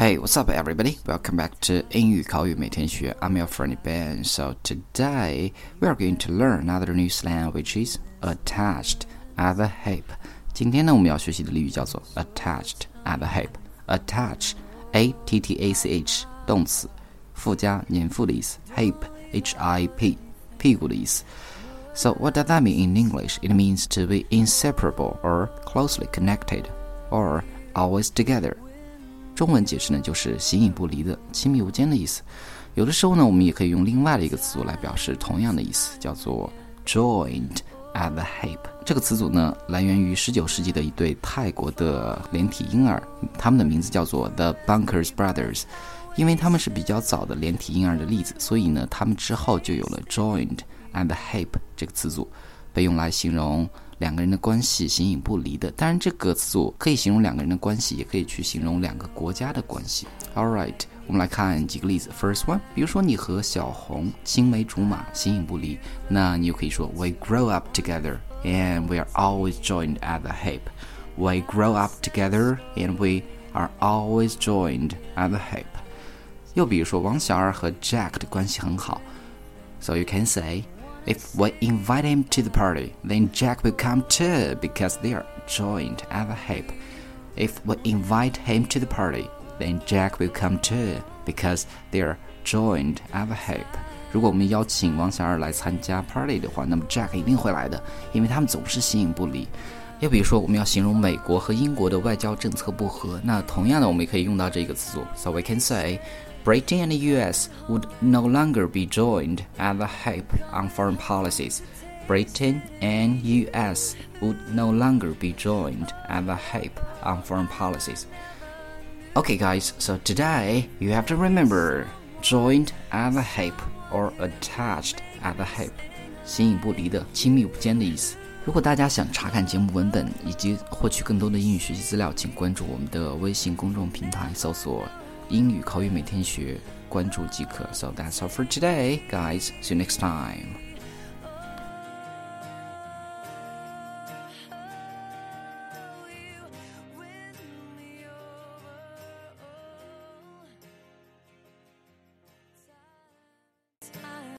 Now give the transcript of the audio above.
Hey, what's up, everybody? Welcome back to 英语口语每天学. I'm your friend Ben. So today we are going to learn another new slang, which is attached at the hip. 今天呢，我们要学习的俚语叫做 attached at the hip. Attach, a t t a c h，动词，附加粘附的意思。Hip, h i p，屁股的意思。So what does that mean in English? It means to be inseparable or closely connected, or always together. 中文解释呢，就是形影不离的、亲密无间的意思。有的时候呢，我们也可以用另外的一个词组来表示同样的意思，叫做 joined at the hip。这个词组呢，来源于十九世纪的一对泰国的连体婴儿，他们的名字叫做 The Bunkers Brothers。因为他们是比较早的连体婴儿的例子，所以呢，他们之后就有了 joined at the hip 这个词组，被用来形容。两个人的关系形影不离的，当然这个词组可以形容两个人的关系，也可以去形容两个国家的关系。All right，我们来看几个例子。First one，比如说你和小红青梅竹马，形影不离，那你就可以说 We grow up together and we are always joined at the hip. We grow up together and we are always joined at the hip. 又比如说王小二和 Jack 的关系很好，so you can say。if we invite him to the party, then Jack will come too because they are joined at the hip. If we invite him to the party, then Jack will come too because they are joined at the hip. 如果我们邀请王小二来参加 party 的话，那么 Jack 一定会来的，因为他们总是形影不离。又比如说，我们要形容美国和英国的外交政策不合，那同样的，我们也可以用到这个词组，so we can say Britain and the US would no longer be joined at the hip on foreign policies. Britain and US would no longer be joined at the hip on foreign policies. Okay, guys, so today you have to remember joined at the hip or attached at the hip，形影不离的、亲密无间的意思。如果大家想查看节目文本以及获取更多的英语学习资料，请关注我们的微信公众平台，搜索 英语口语每天学，关注即可。So that's all for today, guys. See you next time.